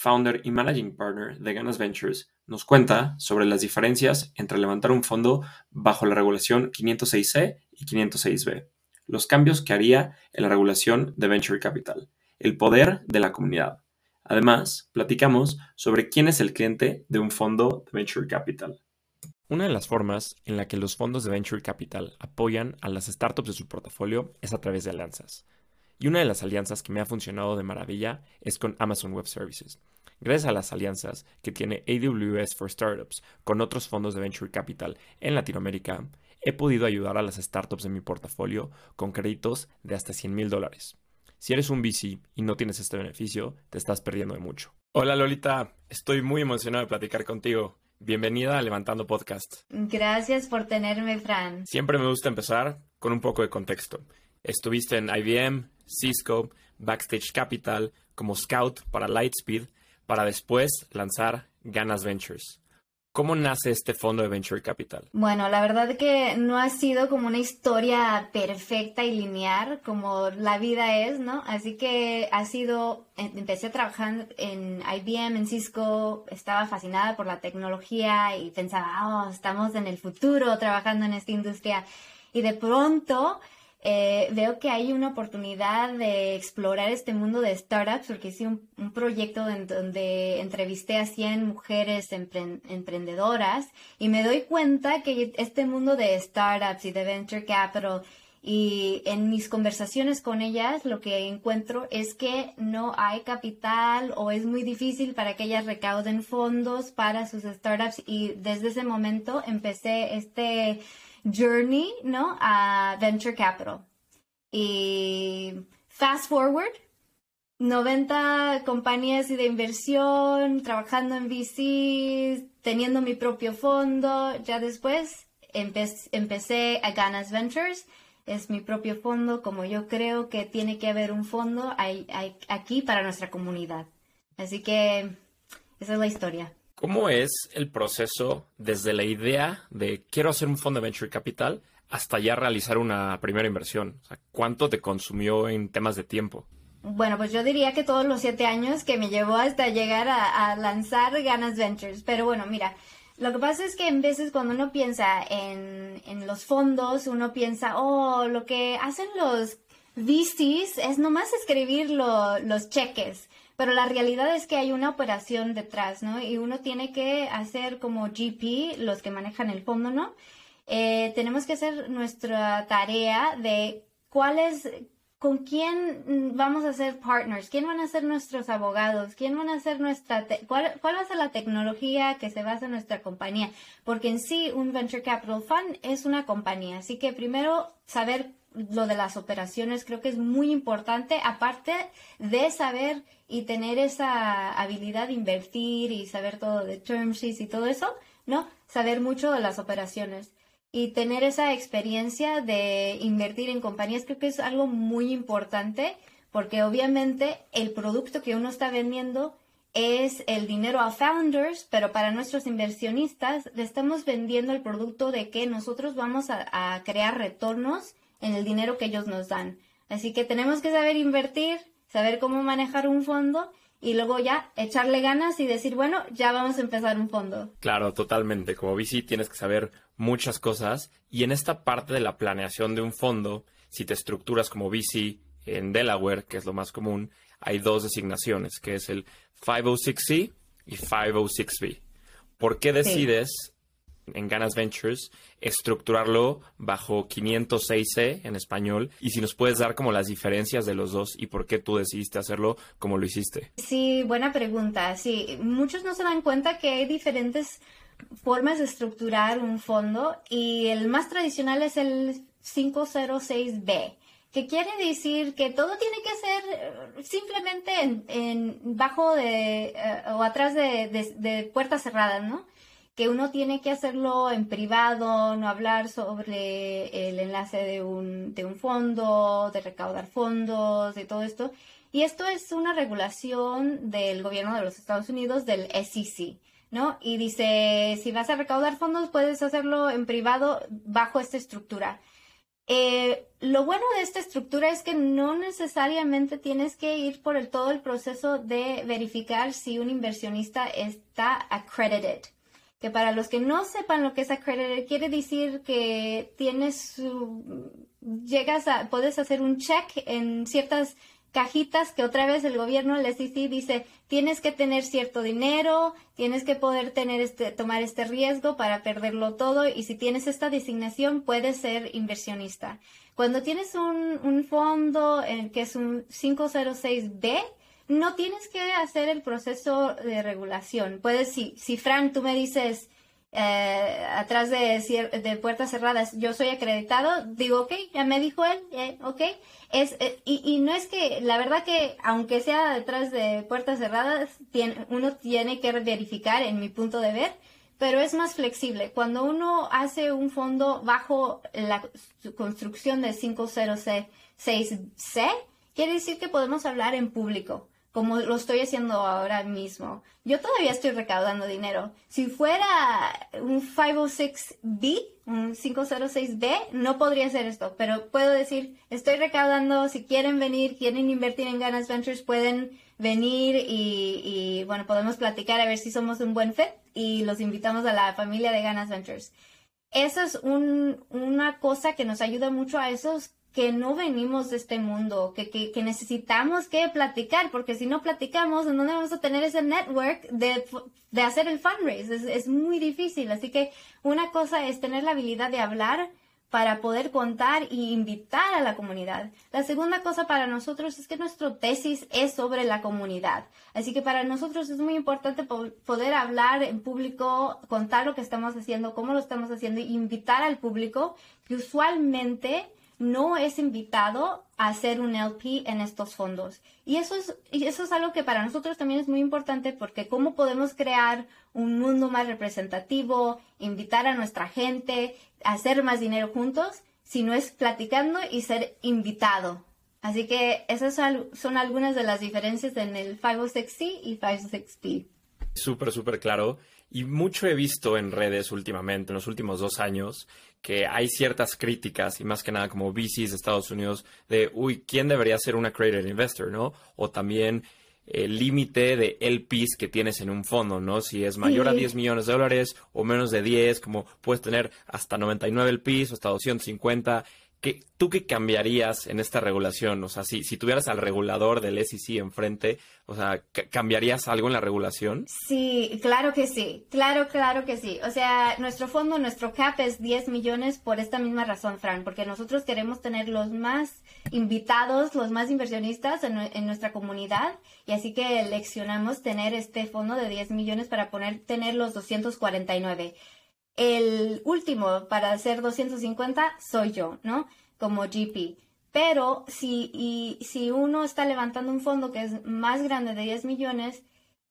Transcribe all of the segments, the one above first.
founder y managing partner de Ganas Ventures, nos cuenta sobre las diferencias entre levantar un fondo bajo la regulación 506C y 506B, los cambios que haría en la regulación de Venture Capital, el poder de la comunidad. Además, platicamos sobre quién es el cliente de un fondo de Venture Capital. Una de las formas en la que los fondos de Venture Capital apoyan a las startups de su portafolio es a través de alianzas. Y una de las alianzas que me ha funcionado de maravilla es con Amazon Web Services. Gracias a las alianzas que tiene AWS for Startups con otros fondos de Venture Capital en Latinoamérica, he podido ayudar a las startups de mi portafolio con créditos de hasta 100 mil dólares. Si eres un VC y no tienes este beneficio, te estás perdiendo de mucho. Hola Lolita, estoy muy emocionado de platicar contigo. Bienvenida a Levantando Podcast. Gracias por tenerme, Fran. Siempre me gusta empezar con un poco de contexto. Estuviste en IBM, Cisco, Backstage Capital, como scout para Lightspeed, para después lanzar Ganas Ventures. ¿Cómo nace este fondo de Venture Capital? Bueno, la verdad que no ha sido como una historia perfecta y lineal como la vida es, ¿no? Así que ha sido, em, empecé trabajando en IBM, en Cisco, estaba fascinada por la tecnología y pensaba, oh, estamos en el futuro trabajando en esta industria. Y de pronto eh, veo que hay una oportunidad de explorar este mundo de startups, porque hice un, proyecto donde entrevisté a 100 mujeres emprendedoras y me doy cuenta que este mundo de startups y de venture capital y en mis conversaciones con ellas lo que encuentro es que no hay capital o es muy difícil para que ellas recauden fondos para sus startups y desde ese momento empecé este journey, ¿no? A venture capital. Y fast forward, 90 compañías de inversión, trabajando en VC, teniendo mi propio fondo. Ya después empecé, a Ganas Ventures. Es mi propio fondo, como yo creo que tiene que haber un fondo aquí para nuestra comunidad. Así que esa es la historia. ¿Cómo es el proceso desde la idea de quiero hacer un fondo de venture capital hasta ya realizar una primera inversión? ¿Cuánto te consumió en temas de tiempo? Bueno, pues yo diría que todos los siete años que me llevó hasta llegar a, lanzar Ganas Ventures. Pero bueno, mira, lo que pasa es que en veces cuando uno piensa en, en los fondos, uno piensa, oh, lo que hacen los VCs es nomás escribir los cheques pero la realidad es que hay una operación detrás, ¿no? Y uno tiene que hacer como GP, los que manejan el fondo, ¿no? Eh, tenemos que hacer nuestra tarea de cuál es, con quién vamos a ser partners, quién van a ser nuestros abogados, quién van a ser nuestra, cuál, cuál va a ser la tecnología que se basa en nuestra compañía, porque en sí un Venture Capital Fund es una compañía, así que primero saber lo de las operaciones creo que es muy importante, aparte de saber y tener esa habilidad de invertir y saber todo de term sheets y todo eso, ¿no? Saber mucho de las operaciones y tener esa experiencia de invertir en compañías creo que es algo muy importante porque obviamente el producto que uno está vendiendo es el dinero a founders, pero para nuestros inversionistas le estamos vendiendo el producto de que nosotros vamos a crear retornos en el dinero que ellos nos dan. Así que tenemos que saber invertir, saber cómo manejar un fondo y luego ya echarle ganas y decir, bueno, ya vamos a empezar un fondo. Claro, totalmente. Como VC tienes que saber muchas cosas y en esta parte de la planeación de un fondo, si te estructuras como VC en Delaware, que es lo más común, hay dos designaciones, que es el 506C y 506B. ¿Por qué decides en Ganas Ventures, estructurarlo bajo 506C en español y si nos puedes dar como las diferencias de los dos y por qué tú decidiste hacerlo como lo hiciste. Sí, buena pregunta. Sí, muchos no se dan cuenta que hay diferentes formas de estructurar un fondo y el más tradicional es el 506B que quiere decir que todo tiene que ser eh, simplemente en, bajo de eh, o atrás de, puertas cerradas, ¿no? Que uno tiene que hacerlo en privado, no hablar sobre el enlace de un, de un fondo, de recaudar fondos, de todo esto. Y esto es una regulación del gobierno de los Estados Unidos, del SEC, ¿no? Y dice, si vas a recaudar fondos, puedes hacerlo en privado bajo esta estructura. Eh, lo bueno de esta estructura es que no necesariamente tienes que ir por el, todo el proceso de verificar si un inversionista está accredited. Que para los que no sepan lo que es accredited, quiere decir que tienes, llegas a, puedes hacer un check en ciertas cajitas que otra vez el gobierno, el SEC, dice, tienes que tener cierto dinero, tienes que poder tener este, tomar este riesgo para perderlo todo y si tienes esta designación puedes ser inversionista. Cuando tienes un, un fondo en que es un 506B, no tienes que hacer el proceso de regulación. Puedes, si, si Frank, tú me dices, eh, atrás de, de, puertas cerradas, yo soy acreditado, digo, ok, ya me dijo él, ok. Es, eh, y, y, no es que, la verdad que, aunque sea detrás de puertas cerradas, tiene, uno tiene que verificar, en mi punto de ver, pero es más flexible. Cuando uno hace un fondo bajo la construcción de 506C, quiere decir que podemos hablar en público como lo estoy haciendo ahora mismo. Yo todavía estoy recaudando dinero. Si fuera un 506B, un 506B, no podría hacer esto, pero puedo decir, estoy recaudando, si quieren venir, quieren invertir en Ganas Ventures, pueden venir y, bueno, podemos platicar a ver si somos un buen fit y los invitamos a la familia de Ganas Ventures. Eso es un, una cosa que nos ayuda mucho a esos que no venimos de este mundo, que, que, necesitamos que platicar, porque si no platicamos, ¿en dónde vamos a tener ese network de, de hacer el fundraise? Es, muy difícil. Así que una cosa es tener la habilidad de hablar para poder contar y invitar a la comunidad. La segunda cosa para nosotros es que nuestro tesis es sobre la comunidad. Así que para nosotros es muy importante poder hablar en público, contar lo que estamos haciendo, cómo lo estamos haciendo, invitar al público que usualmente no es invitado a hacer un LP en estos fondos. Y eso es, y eso es algo que para nosotros también es muy importante porque cómo podemos crear un mundo más representativo, invitar a nuestra gente, hacer más dinero juntos, si no es platicando y ser invitado. Así que esas son algunas de las diferencias en el 506C y 506P. Súper, súper claro. Y mucho he visto en redes últimamente, en los últimos dos años, que hay ciertas críticas y más que nada como VCs de Estados Unidos de, uy, ¿quién debería ser un accredited investor, no? O también el límite de LPs que tienes en un fondo, ¿no? Si es mayor a 10 millones de dólares o menos de 10, como puedes tener hasta 99 LPs o hasta 250. ¿Qué, ¿Tú qué cambiarías en esta regulación? O sea, si, si tuvieras al regulador del SEC enfrente, o sea, ¿cambiarías algo en la regulación? Sí, claro que sí, claro, claro que sí. O sea, nuestro fondo, nuestro cap es 10 millones por esta misma razón, Fran, porque nosotros queremos tener los más invitados, los más inversionistas en, en nuestra comunidad y así que eleccionamos tener este fondo de 10 millones para poner, tener los 249. El último para hacer 250 soy yo, ¿no? Como GP. Pero si, y, si uno está levantando un fondo que es más grande de 10 millones,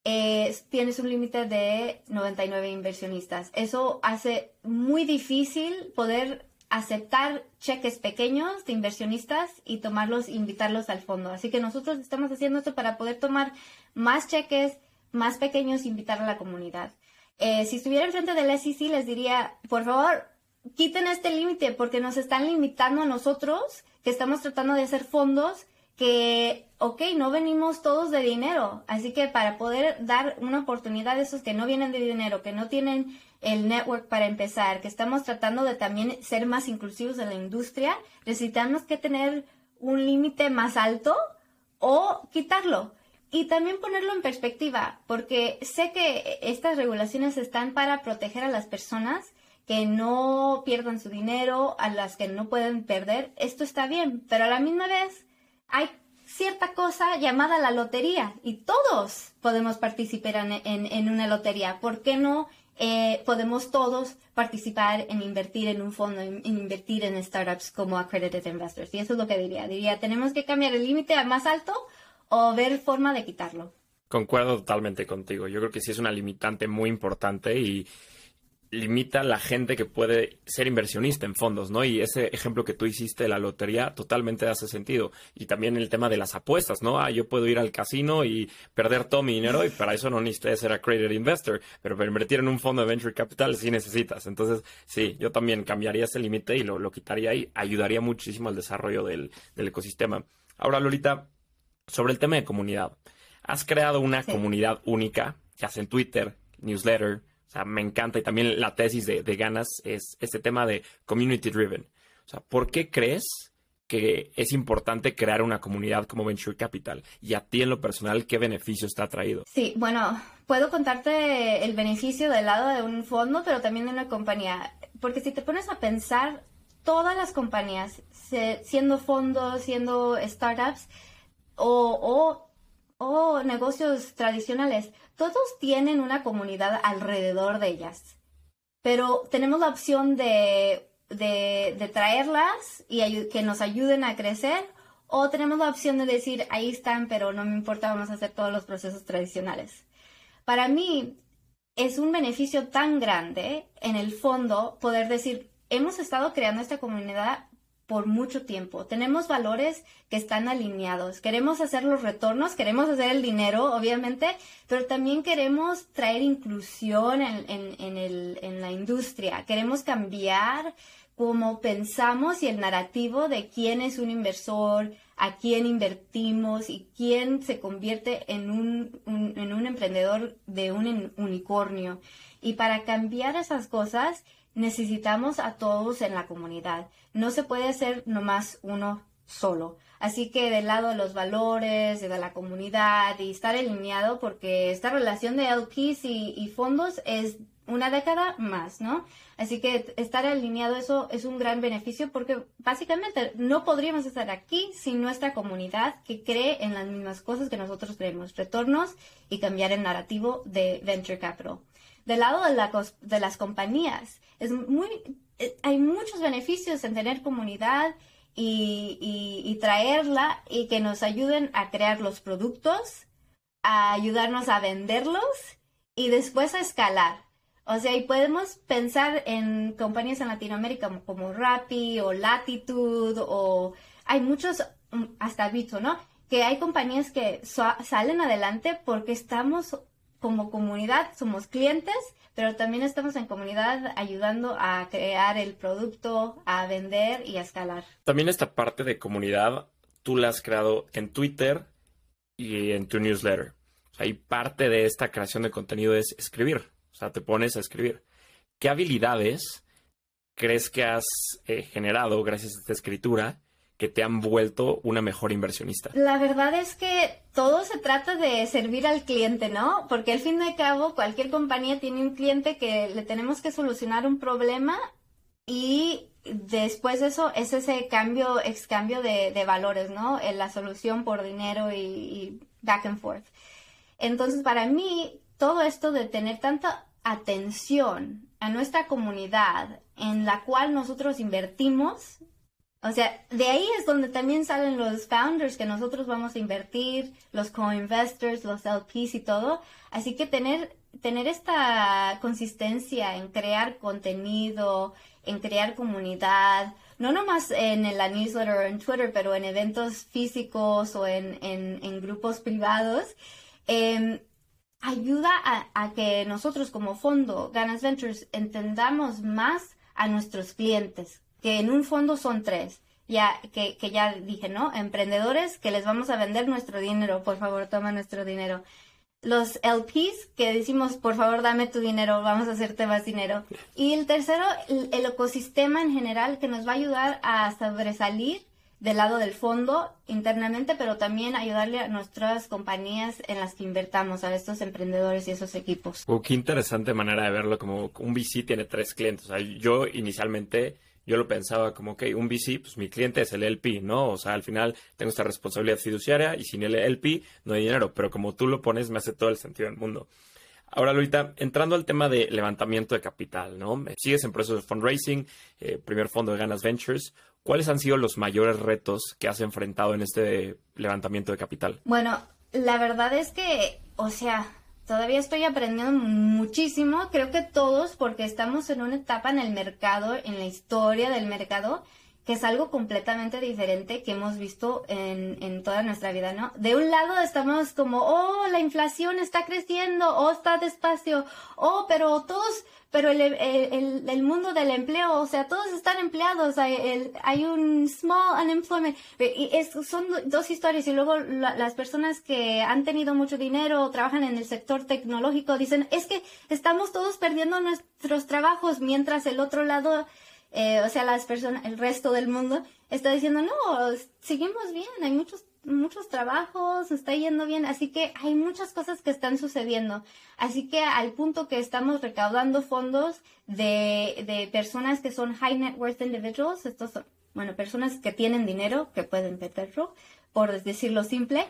eh, tienes un límite de 99 inversionistas. Eso hace muy difícil poder aceptar cheques pequeños de inversionistas y tomarlos, invitarlos al fondo. Así que nosotros estamos haciendo esto para poder tomar más cheques más pequeños invitar a la comunidad. Eh, si estuviera enfrente del SEC, les diría, por favor, quiten este límite porque nos están limitando a nosotros que estamos tratando de hacer fondos que, ok, no venimos todos de dinero. Así que para poder dar una oportunidad a esos que no vienen de dinero, que no tienen el network para empezar, que estamos tratando de también ser más inclusivos en la industria, necesitamos que tener un límite más alto o quitarlo. Y también ponerlo en perspectiva, porque sé que estas regulaciones están para proteger a las personas que no pierdan su dinero, a las que no pueden perder. Esto está bien, pero a la misma vez hay cierta cosa llamada la lotería y todos podemos participar en, en, una lotería. ¿Por qué no eh, podemos todos participar en invertir en un fondo, en, invertir en startups como accredited investors. Y eso es lo que diría. Diría, tenemos que cambiar el límite a más alto o ver forma de quitarlo. Concuerdo totalmente contigo. Yo creo que sí es una limitante muy importante y limita la gente que puede ser inversionista en fondos, ¿no? Y ese ejemplo que tú hiciste de la lotería totalmente hace sentido. Y también el tema de las apuestas, ¿no? Ah, yo puedo ir al casino y perder todo mi dinero y para eso no necesitas ser accredited investor, pero para invertir en un fondo de venture capital sí necesitas. Entonces, sí, yo también cambiaría ese límite y lo, lo, quitaría y ayudaría muchísimo al desarrollo del, del, ecosistema. Ahora, Lolita, sobre el tema de comunidad. Has creado una comunidad única, ya sea en Twitter, newsletter, o sea, me encanta y también la tesis de, Ganas es este tema de community driven. O sea, ¿por qué crees que es importante crear una comunidad como Venture Capital? Y a ti en lo personal, ¿qué beneficio está traído? Sí, bueno, puedo contarte el beneficio del lado de un fondo, pero también de una compañía. Porque si te pones a pensar, todas las compañías, siendo fondos, siendo startups o, o negocios tradicionales, todos tienen una comunidad alrededor de ellas, pero tenemos la opción de, de, traerlas y que nos ayuden a crecer o tenemos la opción de decir, ahí están, pero no me importa, vamos a hacer todos los procesos tradicionales. Para mí es un beneficio tan grande, en el fondo, poder decir, hemos estado creando esta comunidad por mucho tiempo. Tenemos valores que están alineados. Queremos hacer los retornos, queremos hacer el dinero, obviamente, pero también queremos traer inclusión en, la industria. Queremos cambiar cómo pensamos y el narrativo de quién es un inversor, a quién invertimos y quién se convierte en un, en un emprendedor de un unicornio. Y para cambiar esas cosas, necesitamos a todos en la comunidad. No se puede hacer nomás uno solo. Así que del lado de los valores, de la comunidad y estar alineado, porque esta relación de LPs y, fondos es una década más, ¿no? Así que estar alineado eso es un gran beneficio porque básicamente no podríamos estar aquí sin nuestra comunidad que cree en las mismas cosas que nosotros creemos, retornos y cambiar el narrativo de Venture Capital. Del lado de, la, de las compañías, es muy, eh, hay muchos beneficios en tener comunidad y, traerla y que nos ayuden a crear los productos, a ayudarnos a venderlos y después a escalar. O sea, y podemos pensar en compañías en Latinoamérica como, como Rappi o Latitude o hay muchos, mm, hasta Bito, ¿no? Que hay compañías que salen adelante porque estamos como comunidad, somos clientes pero también estamos en comunidad ayudando a crear el producto, a vender y a escalar. También esta parte de comunidad, tú la has creado en Twitter y en tu newsletter. O parte de esta creación de contenido es escribir. O sea, te pones a escribir. ¿Qué habilidades crees que has eh, generado gracias a esta escritura que te han vuelto una mejor inversionista? La verdad es que todo se trata de servir al cliente, ¿no? Porque al fin al cabo cualquier compañía tiene un cliente que le tenemos que solucionar un problema y después de eso es ese cambio, excambio de, de valores, ¿no? La solución por dinero y, y back and forth. Entonces, para mí, todo esto de tener tanta atención a nuestra comunidad en la cual nosotros invertimos o sea, de ahí es donde también salen los founders que nosotros vamos a invertir, los co-investors, los LPs y todo. Así que tener, tener esta consistencia en crear contenido, en crear comunidad, no nomás en la newsletter o en Twitter, pero en eventos físicos o en, en, grupos privados, em, ayuda a, a que nosotros como fondo, Ganas Ventures, entendamos más a nuestros clientes que en un fondo son tres. Ya, que, que ya dije, ¿no? Emprendedores que les vamos a vender nuestro dinero, por favor, toma nuestro dinero. Los LPs que decimos, por favor, dame tu dinero, vamos a hacerte más dinero. Y el tercero, el, ecosistema en general que nos va a ayudar a sobresalir del lado del fondo internamente, pero también ayudarle a nuestras compañías en las que invertamos, a estos emprendedores y esos equipos. Oh, qué interesante manera de verlo, como un VC tiene tres clientes. Yo inicialmente yo lo pensaba como, que un VC, pues mi cliente es el LP, ¿no? O sea, al final tengo esta responsabilidad fiduciaria y sin el LP no hay dinero, pero como tú lo pones me hace todo el sentido del mundo. Ahora, Lolita, entrando al tema de levantamiento de capital, ¿no? Sigues en proceso de fundraising, eh, primer fondo de Ganas Ventures. ¿Cuáles han sido los mayores retos que has enfrentado en este levantamiento de capital? Bueno, la verdad es que, o sea, todavía estoy aprendiendo muchísimo, creo que todos, porque estamos en una etapa en el mercado, en la historia del mercado, que es algo completamente diferente que hemos visto en, en, toda nuestra vida, ¿no? De un lado estamos como, oh, la inflación está creciendo, oh, está despacio, oh, pero todos, pero el, el, el mundo del empleo, o sea, todos están empleados, hay, el, hay un small unemployment, y es, son dos historias, y luego las personas que han tenido mucho dinero o trabajan en el sector tecnológico dicen, es que estamos todos perdiendo nuestros trabajos, mientras el otro lado eh, o sea, las personas, el resto del mundo está diciendo, no, seguimos bien, hay muchos muchos trabajos, está yendo bien, así que hay muchas cosas que están sucediendo. Así que al punto que estamos recaudando fondos de, de personas que son high net worth individuals, estos son, bueno, personas que tienen dinero, que pueden meterlo, por decirlo simple,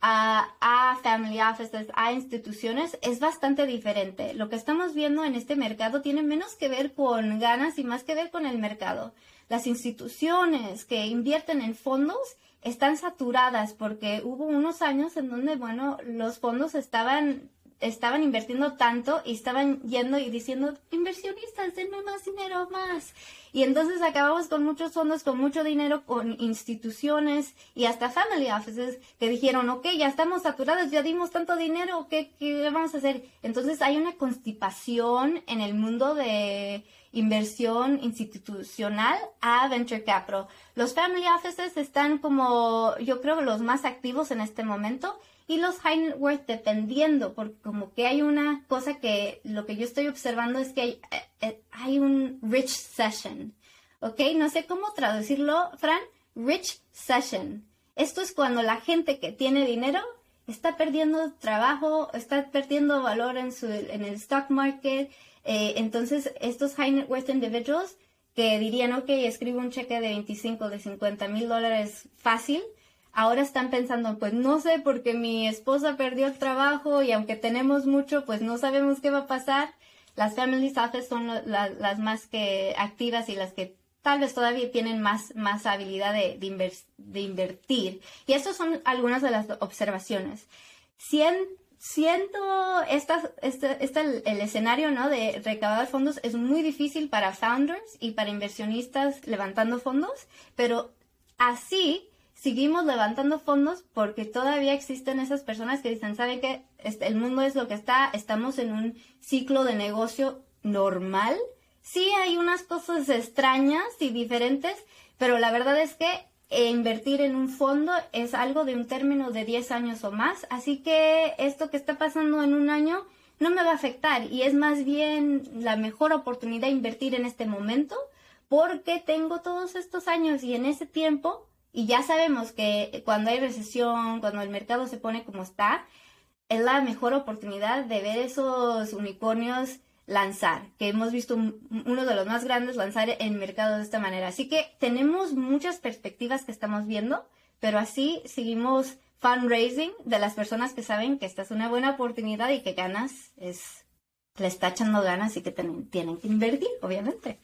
a, family offices, a instituciones, es bastante diferente. Lo que estamos viendo en este mercado tiene menos que ver con ganas y más que ver con el mercado. Las instituciones que invierten en fondos están saturadas porque hubo unos años en donde, bueno, los fondos estaban estaban invirtiendo tanto y estaban yendo y diciendo, inversionistas, denme más dinero, más. Y entonces acabamos con muchos fondos, con mucho dinero, con instituciones y hasta family offices que dijeron, ok, ya estamos saturados, ya dimos tanto dinero, ¿qué, qué vamos a hacer? Entonces hay una constipación en el mundo de inversión institucional a venture capital. Los family offices están como, yo creo, los más activos en este momento y los high net worth dependiendo, porque como que hay una cosa que lo que yo estoy observando es que hay, eh, eh, hay un rich session, ¿ok? No sé cómo traducirlo, Fran, rich session. Esto es cuando la gente que tiene dinero está perdiendo trabajo, está perdiendo valor en, su, en el stock market. Eh, entonces, estos high net worth individuals que dirían, ok, escribo un cheque de 25, de 50 mil dólares fácil, ahora están pensando, pues no sé, porque mi esposa perdió el trabajo y aunque tenemos mucho, pues no sabemos qué va a pasar. Las family office son las más que activas y las que tal vez todavía tienen más, más habilidad de, de, invertir. Y estas son algunas de las observaciones. siento esta, este, este, el escenario ¿no? de recaudar fondos es muy difícil para founders y para inversionistas levantando fondos, pero así seguimos levantando fondos porque todavía existen esas personas que dicen, ¿saben qué? Este, el mundo es lo que está, estamos en un ciclo de negocio normal. Sí hay unas cosas extrañas y diferentes, pero la verdad es que invertir en un fondo es algo de un término de 10 años o más, así que esto que está pasando en un año no me va a afectar y es más bien la mejor oportunidad de invertir en este momento porque tengo todos estos años y en ese tiempo y ya sabemos que cuando hay recesión, cuando el mercado se pone como está, es la mejor oportunidad de ver esos unicornios lanzar, que hemos visto uno de los más grandes lanzar en mercado de esta manera. Así que tenemos muchas perspectivas que estamos viendo, pero así seguimos fundraising de las personas que saben que esta es una buena oportunidad y que ganas es, le está echando ganas y que tienen que invertir, obviamente.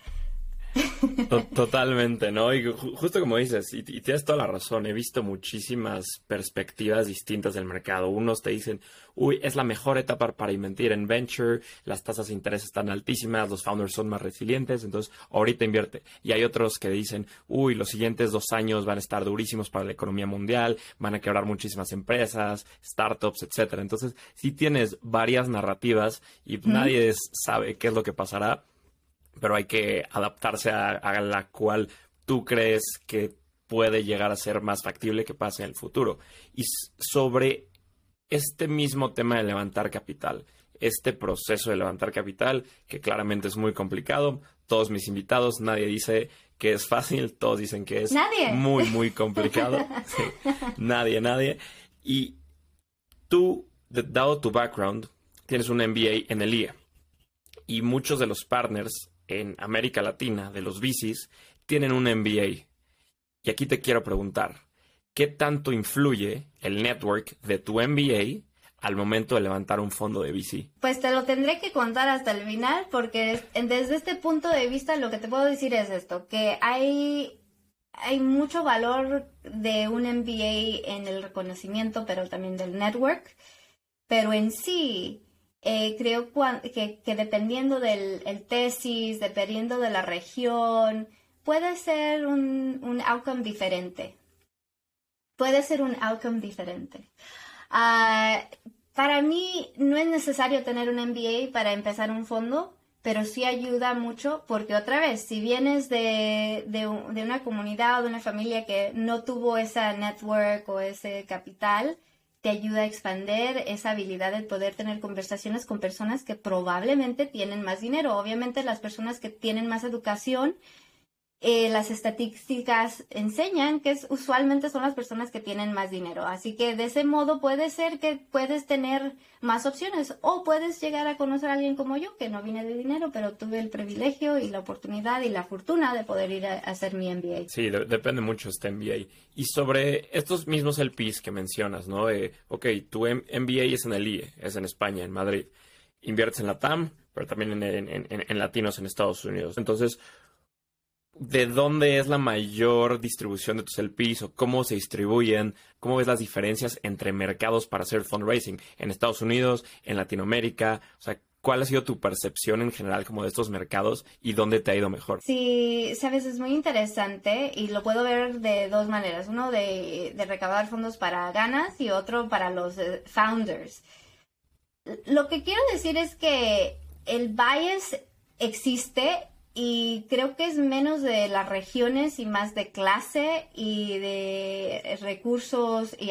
Totalmente, ¿no? Y justo como dices, y, tienes toda la razón, he visto muchísimas perspectivas distintas del mercado. Unos te dicen, uy, es la mejor etapa para invertir en venture, las tasas de interés están altísimas, los founders son más resilientes, entonces ahorita invierte. Y hay otros que dicen, uy, los siguientes dos años van a estar durísimos para la economía mundial, van a quebrar muchísimas empresas, startups, etcétera. Entonces, si tienes varias narrativas y nadie sabe qué es lo que pasará pero hay que adaptarse a, la cual tú crees que puede llegar a ser más factible que pase en el futuro. Y sobre este mismo tema de levantar capital, este proceso de levantar capital, que claramente es muy complicado, todos mis invitados, nadie dice que es fácil, todos dicen que es muy, muy complicado. nadie, nadie. Y tú, dado tu background, tienes un MBA en el IE. Y muchos de los partners en América Latina de los bicis tienen un MBA. Y aquí te quiero preguntar, ¿qué tanto influye el network de tu MBA al momento de levantar un fondo de VC? Pues te lo tendré que contar hasta el final porque desde este punto de vista lo que te puedo decir es esto, que hay hay mucho valor de un MBA en el reconocimiento, pero también del network. Pero en sí, eh, creo que, dependiendo del tesis, dependiendo de la región, puede ser un, outcome diferente. Puede ser un outcome diferente. Ah, para mí no es necesario tener un MBA para empezar un fondo pero sí ayuda mucho porque otra vez, si vienes de, de, una comunidad o de una familia que no tuvo esa network o ese capital, te ayuda a expander esa habilidad de poder tener conversaciones con personas que probablemente tienen más dinero. Obviamente las personas que tienen más educación eh, las estadísticas enseñan que es, usualmente son las personas que tienen más dinero. Así que de ese modo puede ser que puedes tener más opciones o puedes llegar a conocer a alguien como yo que no viene de dinero, pero tuve el privilegio y la oportunidad y la fortuna de poder ir a, hacer mi MBA. Sí, depende mucho este MBA. Y sobre estos mismos LPs que mencionas, ¿no? Eh, ok, tu MBA es en el IE, es en España, en Madrid. Inviertes en la TAM, pero también en latinos en Estados Unidos. Entonces, de dónde es la mayor distribución de tus LPs o cómo se distribuyen, cómo ves las diferencias entre mercados para hacer fundraising en Estados Unidos, en Latinoamérica, o sea, ¿cuál ha sido tu percepción en general como de estos mercados y dónde te ha ido mejor? Sí, sabes, es muy interesante y lo puedo ver de dos maneras, uno de, de recaudar fondos para ganas y otro para los eh, founders. Lo que quiero decir es que el bias existe y creo que es menos de las regiones y más de clase y de recursos y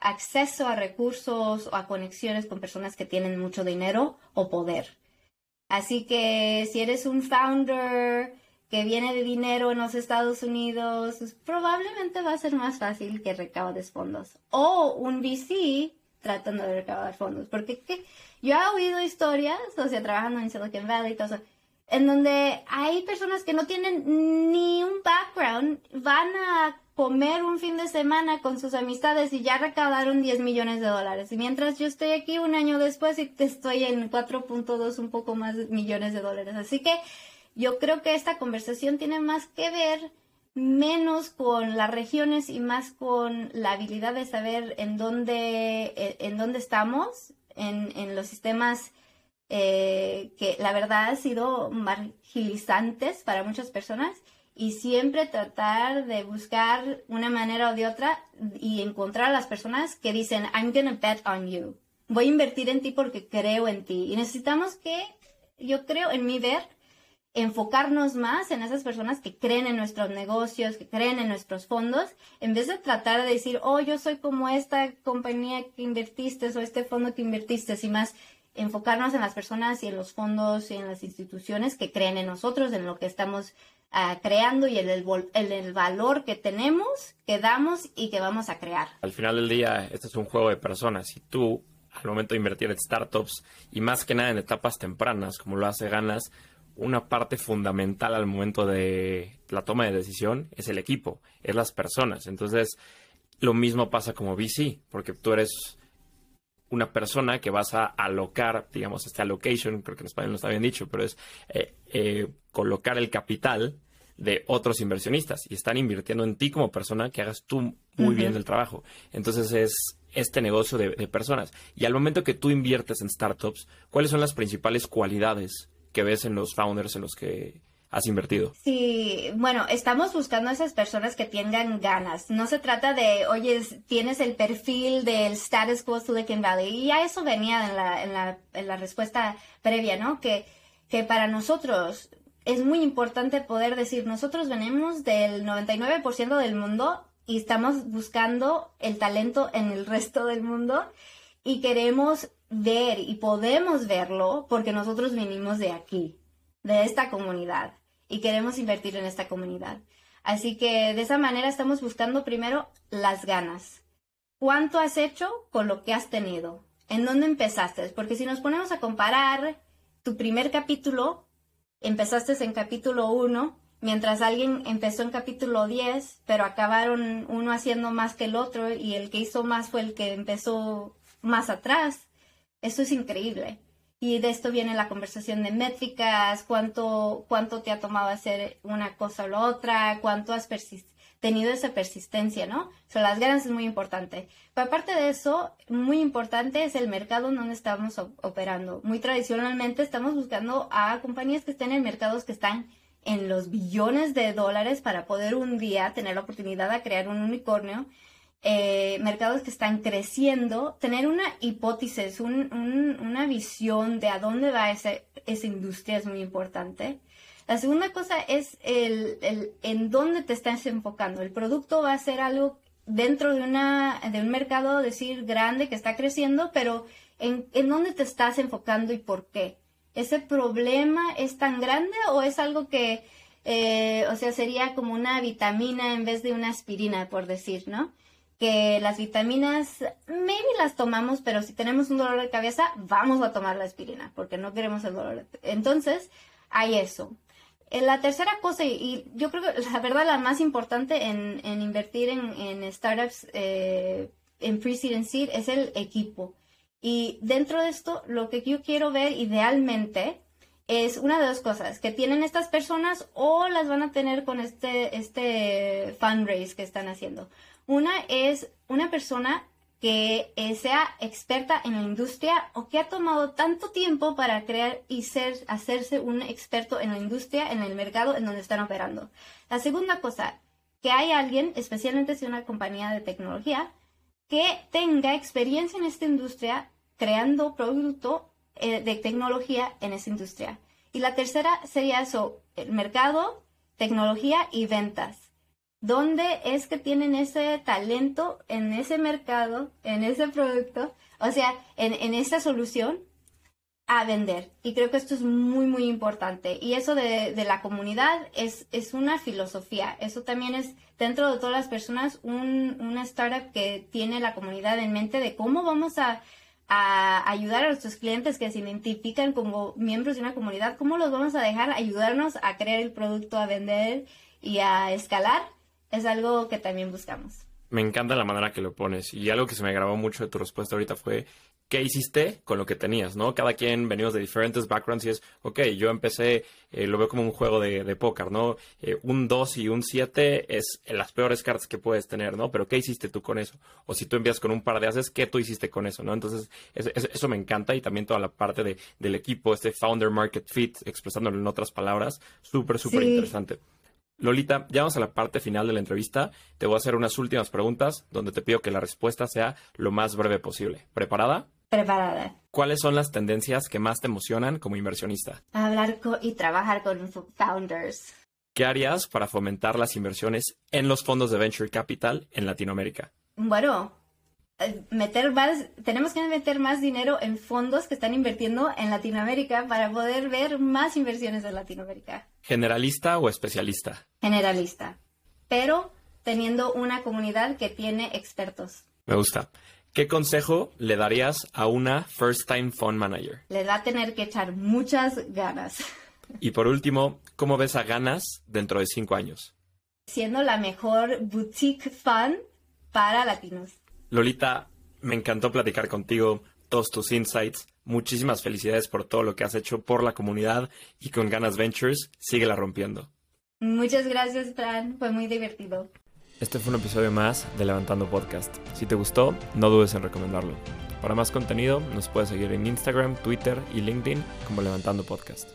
acceso a recursos o a conexiones con personas que tienen mucho dinero o poder. Así que si eres un founder que viene de dinero en los Estados Unidos, pues probablemente va a ser más fácil que recaudes fondos. O un VC tratando de recaudar fondos. Porque yo he oído historias, o sea, trabajando en Silicon Valley y todo eso, en donde hay personas que no tienen ni un background, van a comer un fin de semana con sus amistades y ya recaudaron 10 millones de dólares. Y mientras yo estoy aquí un año después y estoy en 4.2, un poco más millones de dólares. Así que yo creo que esta conversación tiene más que ver menos con las regiones y más con la habilidad de saber en dónde, en dónde estamos, en, en los sistemas eh, que la verdad han sido marginalizantes para muchas personas y siempre tratar de buscar una manera o de otra y encontrar a las personas que dicen, I'm gonna bet on you. Voy a invertir en ti porque creo en ti. Y necesitamos que, yo creo, en mi ver, enfocarnos más en esas personas que creen en nuestros negocios, que creen en nuestros fondos, en vez de tratar de decir, oh, yo soy como esta compañía que invertiste o este fondo que invertiste, y más enfocarnos en las personas y en los fondos y en las instituciones que creen en nosotros, en lo que estamos ah, creando y en el, el, valor que tenemos, que damos y que vamos a crear. Al final del día, este es un juego de personas y tú, al momento de invertir en startups y más que nada en etapas tempranas, como lo hace Ganas, una parte fundamental al momento de la toma de decisión es el equipo, es las personas. Entonces, lo mismo pasa como VC, porque tú eres una persona que vas a alocar, digamos, este allocation, creo que en español no está bien dicho, pero es eh, eh, colocar el capital de otros inversionistas y están invirtiendo en ti como persona que hagas tú muy bien el trabajo. Entonces es este negocio de, de, personas. Y al momento que tú inviertes en startups, ¿cuáles son las principales cualidades que ves en los founders en los que has invertido. Sí, bueno, estamos buscando a esas personas que tengan ganas. No se trata de, oye, tienes el perfil del status quo Silicon Valley. Y a eso venía en la, en la, en la respuesta previa, ¿no? Que, que para nosotros es muy importante poder decir, nosotros venimos del 99% del mundo y estamos buscando el talento en el resto del mundo y queremos ver y podemos verlo porque nosotros venimos de aquí de esta comunidad y queremos invertir en esta comunidad. Así que de esa manera estamos buscando primero las ganas. ¿Cuánto has hecho con lo que has tenido? ¿En dónde empezaste? Porque si nos ponemos a comparar tu primer capítulo, empezaste en capítulo 1, mientras alguien empezó en capítulo 10, pero acabaron uno haciendo más que el otro y el que hizo más fue el que empezó más atrás. Esto es increíble. Y de esto viene la conversación de métricas, cuánto, cuánto te ha tomado hacer una cosa o la otra, cuánto has tenido esa persistencia, ¿no? O las ganas es muy importante. Pero aparte de eso, muy importante es el mercado en donde estamos operando. Muy tradicionalmente estamos buscando a compañías que estén en mercados que están en los billones de dólares para poder un día tener la oportunidad de crear un unicornio eh, mercados que están creciendo, tener una hipótesis, una visión de a dónde va esa industria es muy importante. La segunda cosa es el, en dónde te estás enfocando. El producto va a ser algo dentro de, una, de un mercado, decir, grande que está creciendo, pero en, dónde te estás enfocando y por qué. ¿Ese problema es tan grande o es algo que, eh, o sea, sería como una vitamina en vez de una aspirina, por decir, ¿no? Que las vitaminas, maybe las tomamos, pero si tenemos un dolor de cabeza, vamos a tomar la aspirina, porque no queremos el dolor. Entonces, hay eso. Eh, la tercera cosa, y yo creo que la verdad la más importante en, invertir en, startups eh, en pre-seed and seed es el equipo. Y dentro de esto, lo que yo quiero ver idealmente es una de dos cosas, que tienen estas personas o las van a tener con este, este fundraise que están haciendo. Una es una persona que sea experta en la industria o que ha tomado tanto tiempo para crear y ser, hacerse un experto en la industria, en el mercado en donde están operando. La segunda cosa, que hay alguien, especialmente si una compañía de tecnología, que tenga experiencia en esta industria creando producto eh, de tecnología en esa industria. Y la tercera sería eso, el mercado, tecnología y ventas. ¿Dónde es que tienen ese talento en ese mercado, en ese producto, o sea, en, en esa solución a vender? Y creo que esto es muy, muy importante. Y eso de, de la comunidad es, es, una filosofía. Eso también es, dentro de todas las personas, un, una startup que tiene la comunidad en mente de cómo vamos a, a ayudar a nuestros clientes que se identifican como miembros de una comunidad, cómo los vamos a dejar ayudarnos a crear el producto, a vender y a escalar es algo que también buscamos. Me encanta la manera que lo pones y algo que se me grabó mucho de tu respuesta ahorita fue qué hiciste con lo que tenías, ¿no? Cada quien venimos de diferentes backgrounds y es, ok, yo empecé, eh, lo veo como un juego de, de póker, ¿no? Eh, un 2 y un 7 es las peores cartas que puedes tener, ¿no? Pero ¿qué hiciste tú con eso? O si tú envías con un par de haces, ¿qué tú hiciste con eso, ¿no? Entonces, eso, me encanta y también toda la parte de, del equipo, este founder market fit, expresándolo en otras palabras, súper, súper interesante. Lolita, ya vamos a la parte final de la entrevista. Te voy a hacer unas últimas preguntas donde te pido que la respuesta sea lo más breve posible. ¿Preparada? Preparada. ¿Cuáles son las tendencias que más te emocionan como inversionista? Hablar y trabajar con founders. ¿Qué harías para fomentar las inversiones en los fondos de venture capital en Latinoamérica? Bueno, meter más, tenemos que meter más dinero en fondos que están invirtiendo en Latinoamérica para poder ver más inversiones en Latinoamérica. ¿Generalista o especialista? Generalista, pero teniendo una comunidad que tiene expertos. Me gusta. ¿Qué consejo le darías a una first time fund manager? Le va a tener que echar muchas ganas. Y por último, ¿cómo ves a ganas dentro de cinco años? Siendo la mejor boutique fund para latinos. Lolita, me encantó platicar contigo, todos tus insights. Muchísimas felicidades por todo lo que has hecho por la comunidad y con Ganas Ventures. Síguela rompiendo. Muchas gracias, Fran. Fue muy divertido. Este fue un episodio más de Levantando Podcast. Si te gustó, no dudes en recomendarlo. Para más contenido, nos puedes seguir en Instagram, Twitter y LinkedIn como Levantando Podcast.